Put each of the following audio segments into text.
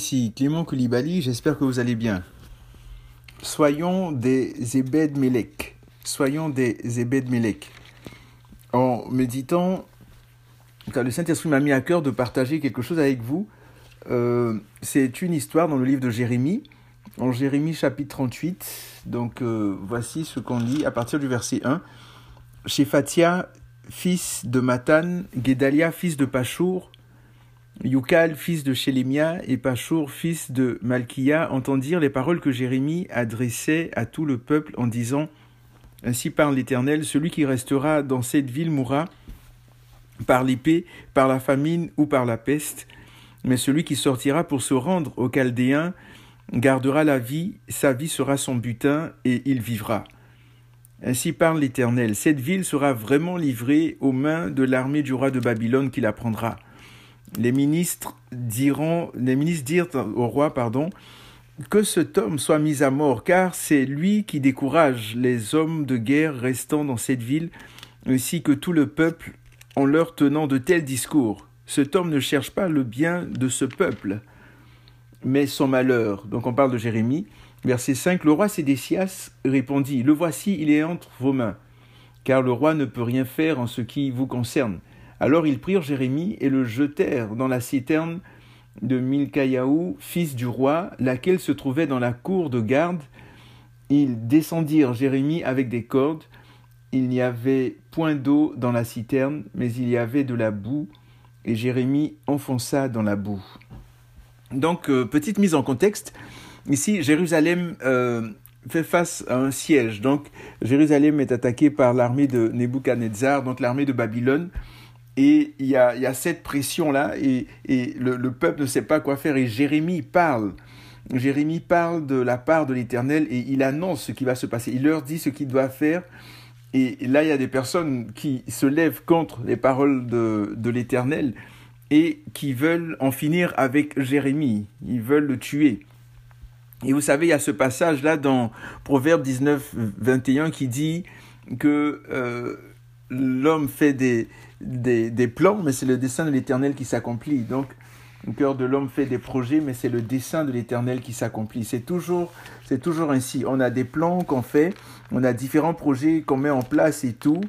ici Clément Koulibaly, j'espère que vous allez bien. Soyons des Ebed Melech. Soyons des Ebed Melech. En méditant, car le Saint-Esprit m'a mis à cœur de partager quelque chose avec vous. Euh, c'est une histoire dans le livre de Jérémie, en Jérémie chapitre 38. Donc euh, voici ce qu'on lit à partir du verset 1. Chez Fatia, fils de Matan, Guédalia, fils de Pachour, Yukal, fils de Shélémia, et Pachour, fils de Malkia, entendirent les paroles que Jérémie adressait à tout le peuple en disant Ainsi parle l'Éternel, celui qui restera dans cette ville mourra par l'épée, par la famine ou par la peste, mais celui qui sortira pour se rendre aux Chaldéens gardera la vie, sa vie sera son butin, et il vivra. Ainsi parle l'Éternel, cette ville sera vraiment livrée aux mains de l'armée du roi de Babylone qui la prendra les ministres diront, les ministres dirent au roi, que cet homme soit mis à mort, car c'est lui qui décourage les hommes de guerre restant dans cette ville, ainsi que tout le peuple, en leur tenant de tels discours. Cet homme ne cherche pas le bien de ce peuple, mais son malheur. Donc on parle de Jérémie. Verset 5, le roi Sédécias répondit, Le voici, il est entre vos mains, car le roi ne peut rien faire en ce qui vous concerne. Alors ils prirent Jérémie et le jetèrent dans la citerne de Milcaïaou, fils du roi, laquelle se trouvait dans la cour de garde. Ils descendirent Jérémie avec des cordes. Il n'y avait point d'eau dans la citerne, mais il y avait de la boue, et Jérémie enfonça dans la boue. Donc, euh, petite mise en contexte. Ici, Jérusalem euh, fait face à un siège. Donc, Jérusalem est attaquée par l'armée de Nebuchadnezzar, donc l'armée de Babylone. Et il y a, cette pression-là, et, le, peuple ne sait pas quoi faire. Et Jérémie parle. Jérémie parle de la part de l'Éternel et il annonce ce qui va se passer. Il leur dit ce qu'il doit faire. Et là, il y a des personnes qui se lèvent contre les paroles de, de l'Éternel et qui veulent en finir avec Jérémie. Ils veulent le tuer. Et vous savez, il y a ce passage-là dans Proverbe 19, 21 qui dit que euh, l'homme fait des, des, plans, mais c'est le dessein de l'Éternel qui s'accomplit. Donc, le cœur de l'homme fait des projets, mais c'est le dessein de l'Éternel qui s'accomplit. C'est toujours, c'est toujours ainsi. On a des plans qu'on fait, on a différents projets qu'on met en place et tout.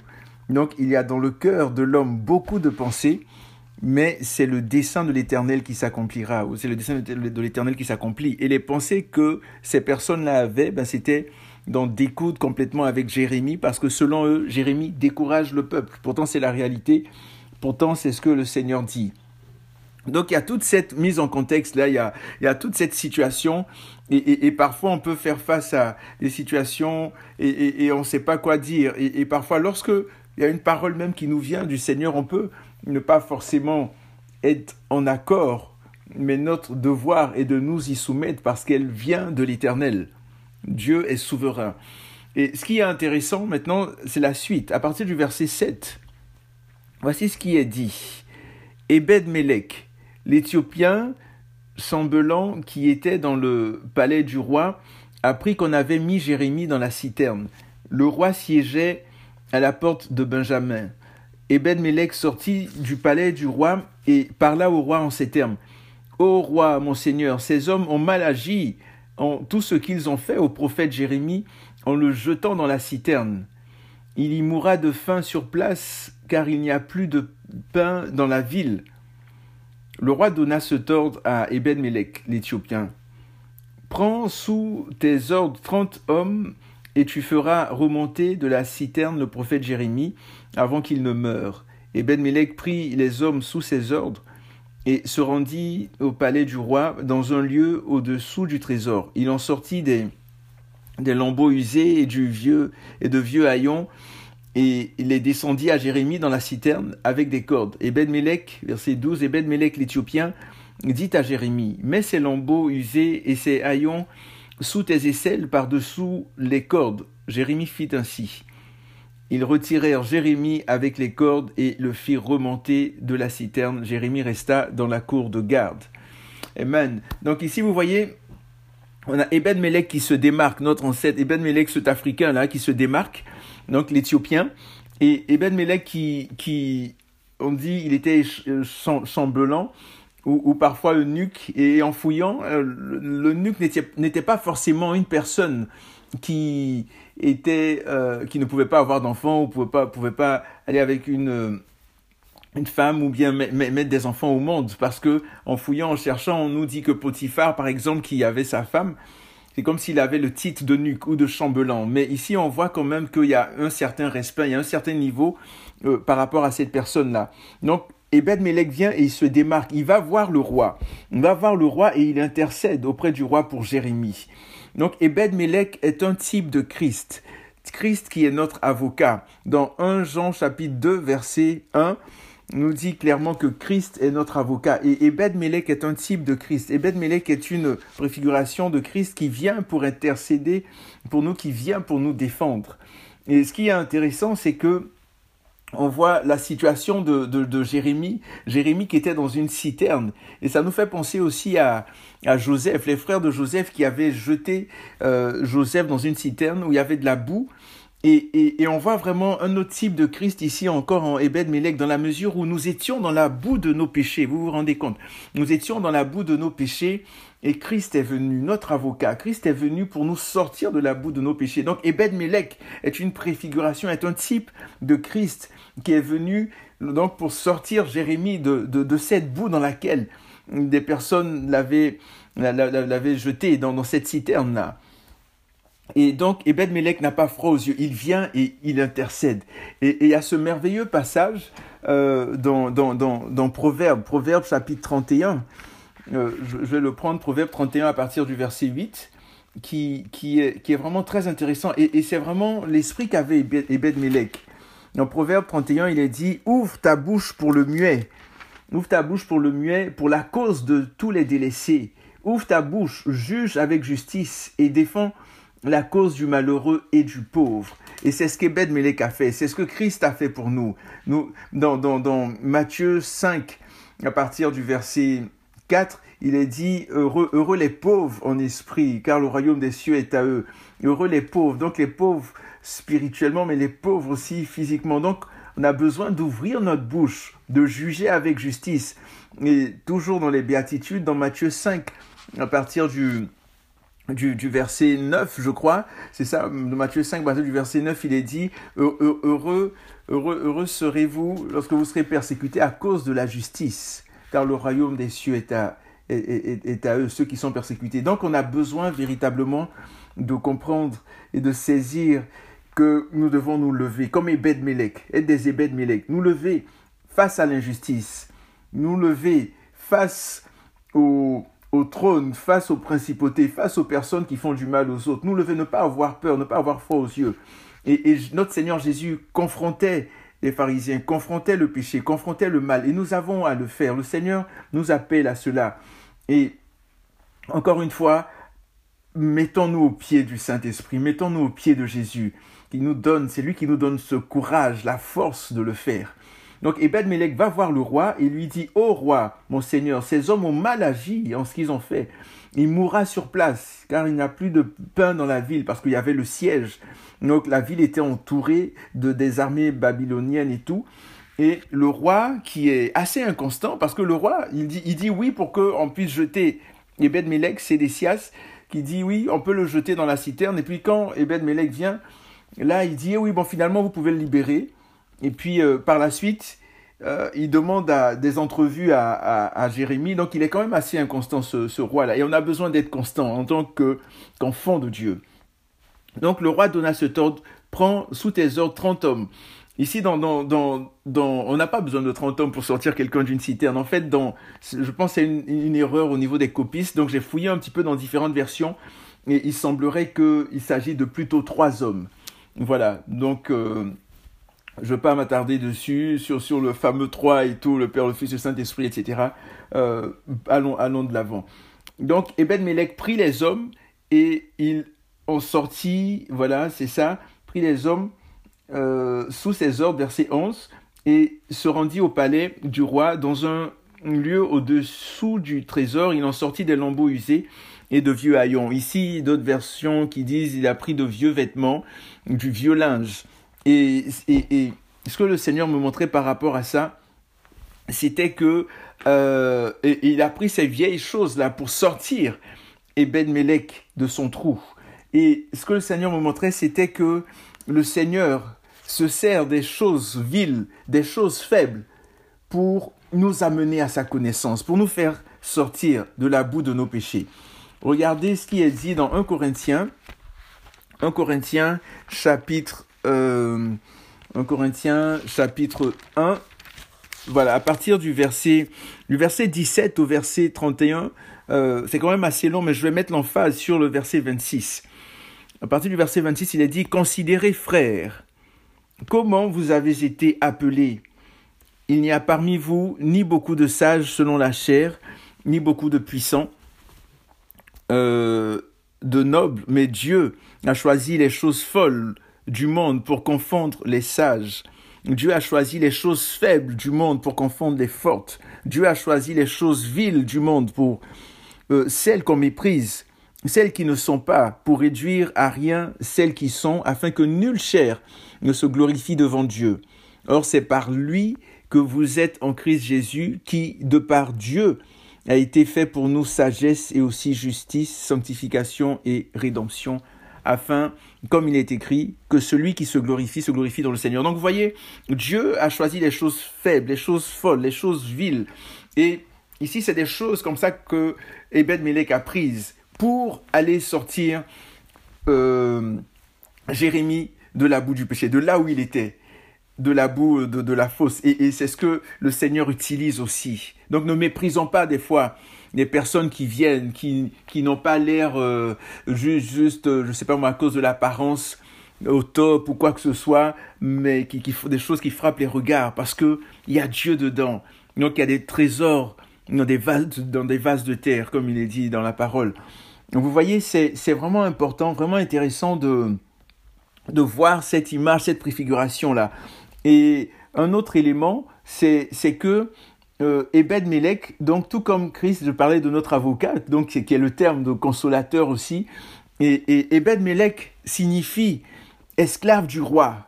Donc, il y a dans le cœur de l'homme beaucoup de pensées, mais c'est le dessein de l'Éternel qui s'accomplira, ou c'est le dessein de l'Éternel qui s'accomplit. Et les pensées que ces personnes-là avaient, ben, c'était d'en découdre complètement avec Jérémie, parce que selon eux, Jérémie décourage le peuple. Pourtant, c'est la réalité. Pourtant, c'est ce que le Seigneur dit. Donc il y a toute cette mise en contexte là, il y a, il y a toute cette situation et, et, parfois on peut faire face à des situations et, et on ne sait pas quoi dire et, parfois lorsque il y a une parole même qui nous vient du Seigneur, on peut ne pas forcément être en accord, mais notre devoir est de nous y soumettre parce qu'elle vient de l'Éternel. Dieu est souverain. Et ce qui est intéressant maintenant, c'est la suite. À partir du verset 7, voici ce qui est dit. Ebed Melech, l'Éthiopien semblant qui était dans le palais du roi, apprit qu'on avait mis Jérémie dans la citerne. Le roi siégeait à la porte de Benjamin. Ebed Melech sortit du palais du roi et parla au roi en ces termes. Ô roi, mon seigneur, ces hommes ont mal agi tout ce qu'ils ont fait au prophète Jérémie en le jetant dans la citerne. Il y mourra de faim sur place, car il n'y a plus de pain dans la ville. Le roi donna ce ordre à Eben-Melech, l'Éthiopien. Prends sous tes ordres trente hommes, et tu feras remonter de la citerne le prophète Jérémie avant qu'il ne meure. Eben-Melech prit les hommes sous ses ordres, et se rendit au palais du roi dans un lieu au-dessous du trésor. Il en sortit des, lambeaux usés et, du vieux, et de vieux haillons, et les descendit à Jérémie dans la citerne avec des cordes. Et ben verset 12, et ben l'Éthiopien dit à Jérémie, mets ces lambeaux usés et ces haillons sous tes aisselles par-dessous les cordes. Jérémie fit ainsi. Ils retirèrent Jérémie avec les cordes et le firent remonter de la citerne. Jérémie resta dans la cour de garde. Amen. Donc ici, vous voyez, on a Eben Melech qui se démarque, notre ancêtre, Eben Melech, cet Africain là, qui se démarque, donc l'Éthiopien, et Eben Melech qui, qui, on dit, il était semblant ou, parfois eunuque, et en fouillant, le nuque n'était pas forcément une personne qui était, qui ne pouvait pas avoir d'enfant, ou pouvait pas, pouvait pas aller avec une une femme ou bien mettre des enfants au monde parce que en fouillant, en cherchant, on nous dit que Potiphar, par exemple, qui avait sa femme, c'est comme s'il avait le titre de nuque ou de chambellan. Mais ici, on voit quand même qu'il y a un certain respect, il y a un certain niveau euh, par rapport à cette personne-là. Donc, Melech vient et il se démarque. Il va voir le roi. Il va voir le roi et il intercède auprès du roi pour Jérémie. Donc, Ebed Melech est un type de Christ. Christ qui est notre avocat. Dans 1 Jean chapitre 2 verset 1, nous dit clairement que Christ est notre avocat. Et Ebed Melech est un type de Christ. Ebed Melech est une préfiguration de Christ qui vient pour intercéder pour nous, qui vient pour nous défendre. Et ce qui est intéressant, c'est que on voit la situation de, de, Jérémie, Jérémie qui était dans une citerne. Et ça nous fait penser aussi à, à Joseph, les frères de Joseph qui avaient jeté euh, Joseph dans une citerne où il y avait de la boue. Et, on voit vraiment un autre type de Christ ici encore en Ebed Melech, dans la mesure où nous étions dans la boue de nos péchés. Vous vous rendez compte? Nous étions dans la boue de nos péchés et Christ est venu, notre avocat. Christ est venu pour nous sortir de la boue de nos péchés. Donc Ebed Melech est une préfiguration, est un type de Christ qui est venu donc pour sortir Jérémie de, de, cette boue dans laquelle des personnes l'avaient jeté dans, dans cette citerne-là. Et donc, Ebed Melech n'a pas froid aux yeux. Il vient et il intercède. Et y a ce merveilleux passage euh, dans, dans, dans, dans Proverbe, Proverbe chapitre 31. Euh, je, vais le prendre, Proverbe 31 à partir du verset 8, qui, qui, est, qui est vraiment très intéressant. Et, et c'est vraiment l'esprit qu'avait Ebed Melech. Dans Proverbe 31, il est dit Ouvre ta bouche pour le muet. Ouvre ta bouche pour le muet, pour la cause de tous les délaissés. Ouvre ta bouche, juge avec justice et défends la cause du malheureux et du pauvre. Et c'est ce qu'Ebed Melech a fait, c'est ce que Christ a fait pour nous. nous dans, dans, dans Matthieu 5, à partir du verset 4, il est dit heureux, heureux les pauvres en esprit, car le royaume des cieux est à eux. Heureux les pauvres, donc les pauvres spirituellement, mais les pauvres aussi physiquement. Donc, on a besoin d'ouvrir notre bouche, de juger avec justice. Et toujours dans les béatitudes, dans Matthieu 5, à partir du du, verset 9, je crois, c'est ça, de Matthieu 5, du verset 9, il est dit, heureux, heureux, heureux serez-vous lorsque vous serez persécutés à cause de la justice, car le royaume des cieux est à, est, à eux, ceux qui sont persécutés. Donc on a besoin véritablement de comprendre et de saisir que nous devons nous lever, comme Ebed Melech, être des Ebed Melech, nous lever face à l'injustice, nous lever face au, au trône, face aux principautés, face aux personnes qui font du mal aux autres. Nous devons ne pas avoir peur, ne pas avoir foi aux yeux. Et, notre Seigneur Jésus confrontait les pharisiens, confrontait le péché, confrontait le mal. Et nous avons à le faire. Le Seigneur nous appelle à cela. Et encore une fois, mettons-nous au pied du Saint-Esprit, mettons-nous au pied de Jésus, qui nous donne, c'est lui qui nous donne ce courage, la force de le faire. Donc Ebed Melech va voir le roi et lui dit Ô roi, mon seigneur, ces hommes ont mal agi en ce qu'ils ont fait. Il mourra sur place, car il n'y a plus de pain dans la ville, parce qu'il y avait le siège. Donc la ville était entourée de des armées babyloniennes et tout. Et le roi, qui est assez inconstant, parce que le roi, il dit, il dit oui pour qu'on puisse jeter Ebed Melech, Sédécias, qui dit oui, on peut le jeter dans la citerne. Et puis quand Ebed Melech vient, là, il dit oui, bon, finalement, vous pouvez le libérer. Et puis euh, par la suite, euh, il demande à, des entrevues à, à, Jérémie. Donc il est quand même assez inconstant ce, roi-là. Et on a besoin d'être constant en tant qu'enfant de Dieu. Donc le roi donna cet ordre, prends sous tes ordres 30 hommes. Ici, dans, dans, dans, dans on n'a pas besoin de 30 hommes pour sortir quelqu'un d'une citerne. En fait, dans, je pense c'est une, une, erreur au niveau des copistes. Donc j'ai fouillé un petit peu dans différentes versions. Et il semblerait qu'il s'agit de plutôt trois hommes. Voilà. Donc... Euh, je ne veux pas m'attarder dessus, sur, sur le fameux 3 et tout, le Père, le Fils, le Saint-Esprit, etc. Euh, allons, allons de l'avant. Donc, Eben Melech prit les hommes et ils ont sorti, voilà, c'est ça, prit les hommes euh, sous ses ordres, verset 11, et se rendit au palais du roi dans un lieu au-dessous du trésor. Il en sortit des lambeaux usés et de vieux haillons. Ici, d'autres versions qui disent il a pris de vieux vêtements, du vieux linge. Et, et, ce que le Seigneur me montrait par rapport à ça, c'était que euh, il a pris ces vieilles choses-là pour sortir Ebed-Melech de son trou. Et ce que le Seigneur me montrait, c'était que le Seigneur se sert des choses viles, des choses faibles, pour nous amener à sa connaissance, pour nous faire sortir de la boue de nos péchés. Regardez ce qui est dit dans 1 Corinthiens, 1 Corinthiens chapitre, euh, 1 Corinthiens chapitre 1, voilà, à partir du verset, du verset 17 au verset 31, euh, c'est quand même assez long, mais je vais mettre l'emphase sur le verset 26. À partir du verset 26, il est dit, Considérez frères, comment vous avez été appelés. Il n'y a parmi vous ni beaucoup de sages selon la chair, ni beaucoup de puissants, euh, de nobles, mais Dieu a choisi les choses folles du monde pour confondre les sages. Dieu a choisi les choses faibles du monde pour confondre les fortes. Dieu a choisi les choses viles du monde pour euh, celles qu'on méprise, celles qui ne sont pas, pour réduire à rien celles qui sont, afin que nulle chair ne se glorifie devant Dieu. Or c'est par lui que vous êtes en Christ Jésus, qui, de par Dieu, a été fait pour nous sagesse et aussi justice, sanctification et rédemption afin, comme il est écrit, que celui qui se glorifie se glorifie dans le Seigneur. Donc vous voyez, Dieu a choisi les choses faibles, les choses folles, les choses viles. Et ici, c'est des choses comme ça que Ebed Melech a prises pour aller sortir euh, Jérémie de la boue du péché, de là où il était de la boue, de, la fosse. Et, et c'est ce que le Seigneur utilise aussi. Donc ne méprisons pas des fois des personnes qui viennent, qui, qui n'ont pas l'air euh, juste, juste, euh, je sais pas moi, à cause de l'apparence au top ou quoi que ce soit, mais qui, qui font des choses qui frappent les regards parce que il y a Dieu dedans. Donc il y a des trésors dans des vases, dans des vases de terre, comme il est dit dans la parole. Donc vous voyez, c'est, vraiment important, vraiment intéressant de, de voir cette image, cette préfiguration-là. Et un autre élément, c'est que euh, Ebed Melech, donc tout comme Christ, je parlais de notre avocat, donc qui est le terme de consolateur aussi, et, et Ebed signifie esclave du roi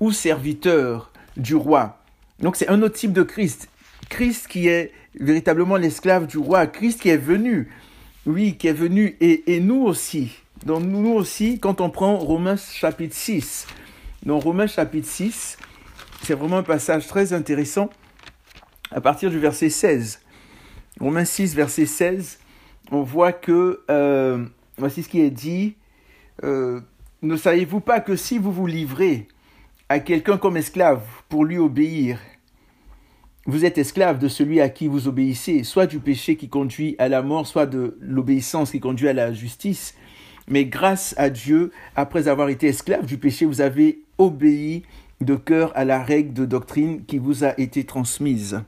ou serviteur du roi. Donc c'est un autre type de Christ. Christ qui est véritablement l'esclave du roi, Christ qui est venu, oui, qui est venu, et, et nous aussi. Donc nous aussi, quand on prend Romains chapitre 6, dans Romains chapitre 6, c'est vraiment un passage très intéressant à partir du verset 16. Romains 6, verset 16, on voit que, euh, voici ce qui est dit, euh, ne savez-vous pas que si vous vous livrez à quelqu'un comme esclave pour lui obéir, vous êtes esclave de celui à qui vous obéissez, soit du péché qui conduit à la mort, soit de l'obéissance qui conduit à la justice. Mais grâce à Dieu, après avoir été esclave du péché, vous avez obéi de cœur à la règle de doctrine qui vous a été transmise.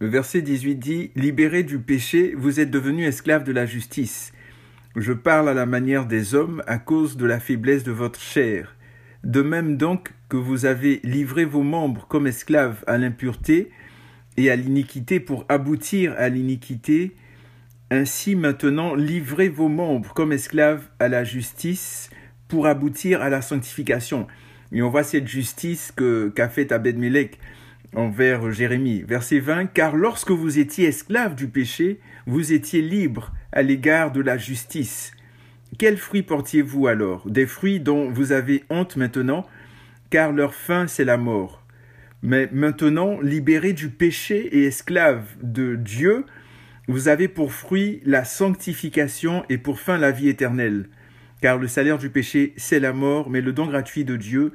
Le verset 18 dit Libérés du péché, vous êtes devenus esclaves de la justice. Je parle à la manière des hommes à cause de la faiblesse de votre chair. De même donc que vous avez livré vos membres comme esclaves à l'impureté et à l'iniquité pour aboutir à l'iniquité, ainsi maintenant livrez vos membres comme esclaves à la justice pour aboutir à la sanctification. Et on voit cette justice que qu'a faite Abed-Melech envers Jérémie. Verset 20, Car lorsque vous étiez esclaves du péché, vous étiez libres à l'égard de la justice. Quels fruits portiez-vous alors? Des fruits dont vous avez honte maintenant, car leur fin c'est la mort. Mais maintenant, libérés du péché et esclaves de Dieu, vous avez pour fruit la sanctification et pour fin la vie éternelle. Car le salaire du péché, c'est la mort, mais le don gratuit de Dieu,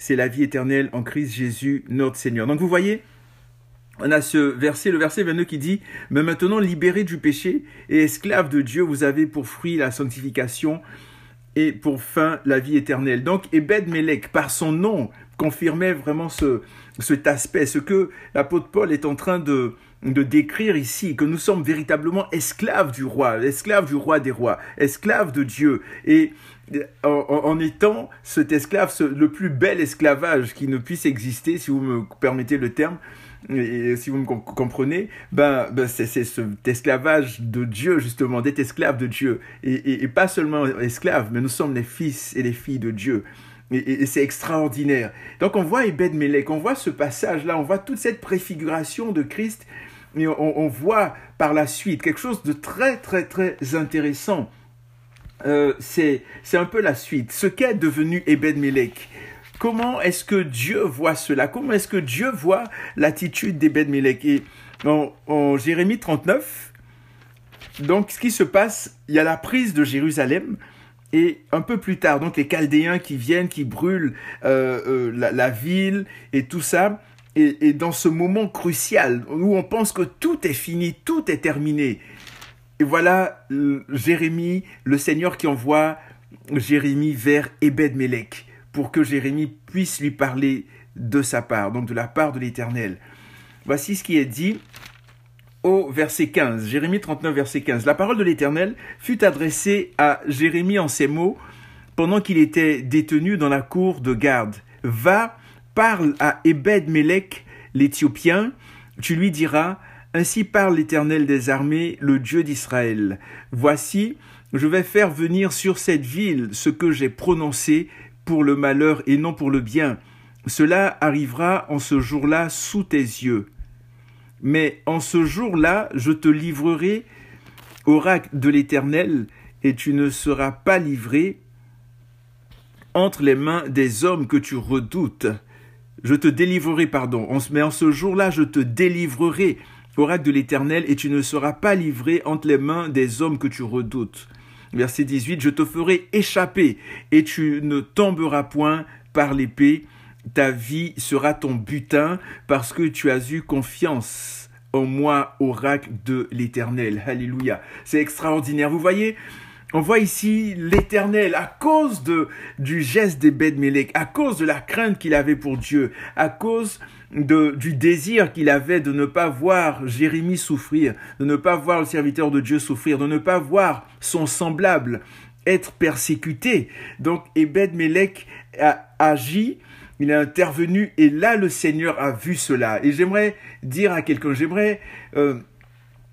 c'est la vie éternelle en Christ Jésus, notre Seigneur. Donc vous voyez, on a ce verset, le verset 22 qui dit, mais maintenant libérés du péché et esclaves de Dieu, vous avez pour fruit la sanctification et pour fin la vie éternelle. Donc Ebed Melech, par son nom, confirmait vraiment ce, cet aspect, ce que l'apôtre Paul est en train de, de décrire ici, que nous sommes véritablement esclaves du roi, esclaves du roi des rois, esclaves de Dieu. Et en, étant cet esclave, le plus bel esclavage qui ne puisse exister, si vous me permettez le terme, et si vous me comprenez, ben, ben c'est cet esclavage de Dieu, justement, d'être esclave de Dieu. Et, et, pas seulement esclave, mais nous sommes les fils et les filles de Dieu. Et, c'est extraordinaire. Donc on voit Ebed Melech, on voit ce passage-là, on voit toute cette préfiguration de Christ, et on, voit par la suite quelque chose de très très très intéressant. Euh, c'est un peu la suite. Ce qu'est devenu Ebed Melech? Comment est-ce que Dieu voit cela? Comment est-ce que Dieu voit l'attitude d'Ebed Melech? Et en, en Jérémie 39, donc ce qui se passe, il y a la prise de Jérusalem. Et un peu plus tard, donc les Chaldéens qui viennent, qui brûlent euh, euh, la, ville et tout ça. Et, dans ce moment crucial où on pense que tout est fini, tout est terminé. Et voilà Jérémie, le Seigneur qui envoie Jérémie vers Ebed-Melech pour que Jérémie puisse lui parler de sa part, donc de la part de l'Éternel. Voici ce qui est dit au verset 15, Jérémie 39, verset 15. La parole de l'Éternel fut adressée à Jérémie en ces mots pendant qu'il était détenu dans la cour de garde. Va, parle à Ebed-Melech, l'Éthiopien, tu lui diras, Ainsi parle l'Éternel des armées, le Dieu d'Israël. Voici, je vais faire venir sur cette ville ce que j'ai prononcé pour le malheur et non pour le bien. Cela arrivera en ce jour-là sous tes yeux. Mais en ce jour-là, je te livrerai, oracle de l'Éternel, et tu ne seras pas livré entre les mains des hommes que tu redoutes. Je te délivrerai, pardon, mais en ce jour-là, je te délivrerai, oracle de l'Éternel, et tu ne seras pas livré entre les mains des hommes que tu redoutes. Verset 18, je te ferai échapper, et tu ne tomberas point par l'épée, ta vie sera ton butin parce que tu as eu confiance en moi, oracle de l'Éternel. Alléluia. C'est extraordinaire. Vous voyez, on voit ici l'Éternel, à cause de, du geste des Melech, à cause de la crainte qu'il avait pour Dieu, à cause de, du désir qu'il avait de ne pas voir Jérémie souffrir, de ne pas voir le serviteur de Dieu souffrir, de ne pas voir son semblable être persécuté. Donc Ebed Melech a agi il est intervenu et là le Seigneur a vu cela. Et j'aimerais dire à quelqu'un, j'aimerais euh,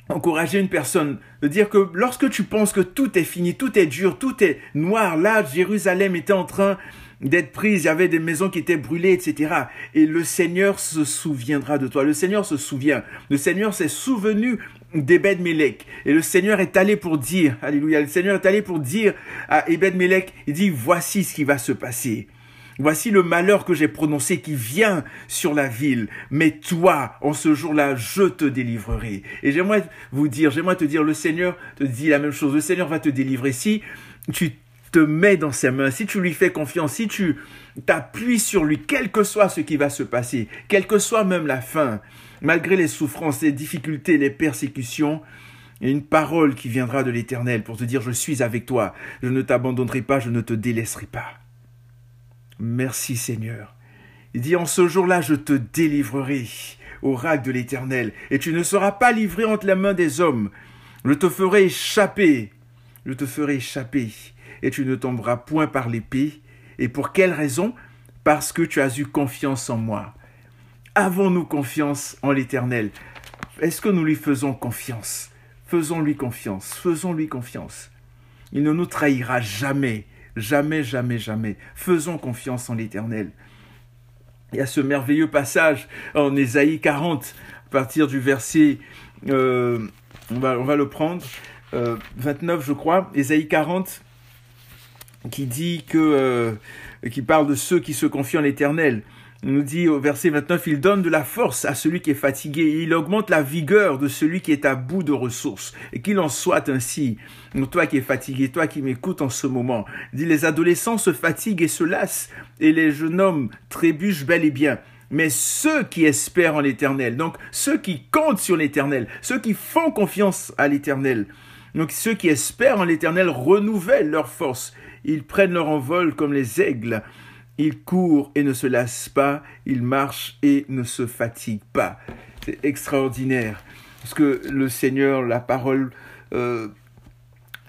encourager une personne de dire que lorsque tu penses que tout est fini, tout est dur, tout est noir, là Jérusalem était en train d'être prise, il y avait des maisons qui étaient brûlées, etc. Et le Seigneur se souviendra de toi. Le Seigneur se souvient. Le Seigneur s'est souvenu d'Ebed Melech. Et le Seigneur est allé pour dire, alléluia, le Seigneur est allé pour dire à Ebed Melech, il dit, voici ce qui va se passer. Voici le malheur que j'ai prononcé qui vient sur la ville. Mais toi, en ce jour-là, je te délivrerai. Et j'aimerais vous dire, j'aimerais te dire, le Seigneur te dit la même chose. Le Seigneur va te délivrer. Si tu te mets dans ses mains, si tu lui fais confiance, si tu t'appuies sur lui, quel que soit ce qui va se passer, quelle que soit même la fin, malgré les souffrances, les difficultés, les persécutions, une parole qui viendra de l'Éternel pour te dire, je suis avec toi, je ne t'abandonnerai pas, je ne te délaisserai pas. Merci Seigneur. Il dit, en ce jour-là, je te délivrerai, oracle de l'Éternel, et tu ne seras pas livré entre les mains des hommes. Je te ferai échapper, je te ferai échapper, et tu ne tomberas point par l'épée. Et pour quelle raison? Parce que tu as eu confiance en moi. Avons-nous confiance en l'Éternel? Est-ce que nous lui faisons confiance? Faisons-lui confiance, faisons-lui confiance. Il ne nous trahira jamais. Jamais, jamais, jamais. Faisons confiance en l'Éternel. Il y a ce merveilleux passage en Ésaïe 40, à partir du verset, euh, on, va, le prendre, 29 euh, je crois, Ésaïe 40, qui dit que, euh, qui parle de ceux qui se confient en l'Éternel. Il nous dit au verset 29, il donne de la force à celui qui est fatigué, et il augmente la vigueur de celui qui est à bout de ressources, et qu'il en soit ainsi. Toi qui es fatigué, toi qui m'écoutes en ce moment, dit les adolescents se fatiguent et se lassent, et les jeunes hommes trébuchent bel et bien. Mais ceux qui espèrent en l'Éternel, donc ceux qui comptent sur l'Éternel, ceux qui font confiance à l'Éternel, donc ceux qui espèrent en l'Éternel renouvellent leur force. Ils prennent leur envol comme les aigles. Il court et ne se lasse pas, il marche et ne se fatigue pas. C'est extraordinaire. Parce que le Seigneur, la parole euh,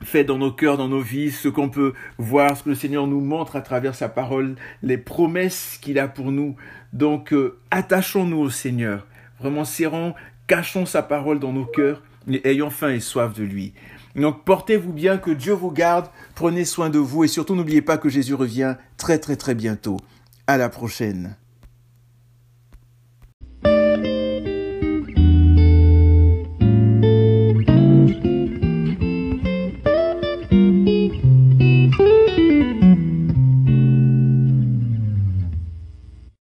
fait dans nos cœurs, dans nos vies, ce qu'on peut voir, ce que le Seigneur nous montre à travers sa parole, les promesses qu'il a pour nous. Donc, euh, attachons-nous au Seigneur. Vraiment serrons, cachons sa parole dans nos cœurs et ayons faim et soif de lui. Donc portez-vous bien, que Dieu vous garde, prenez soin de vous et surtout n'oubliez pas que Jésus revient très très très bientôt. À la prochaine.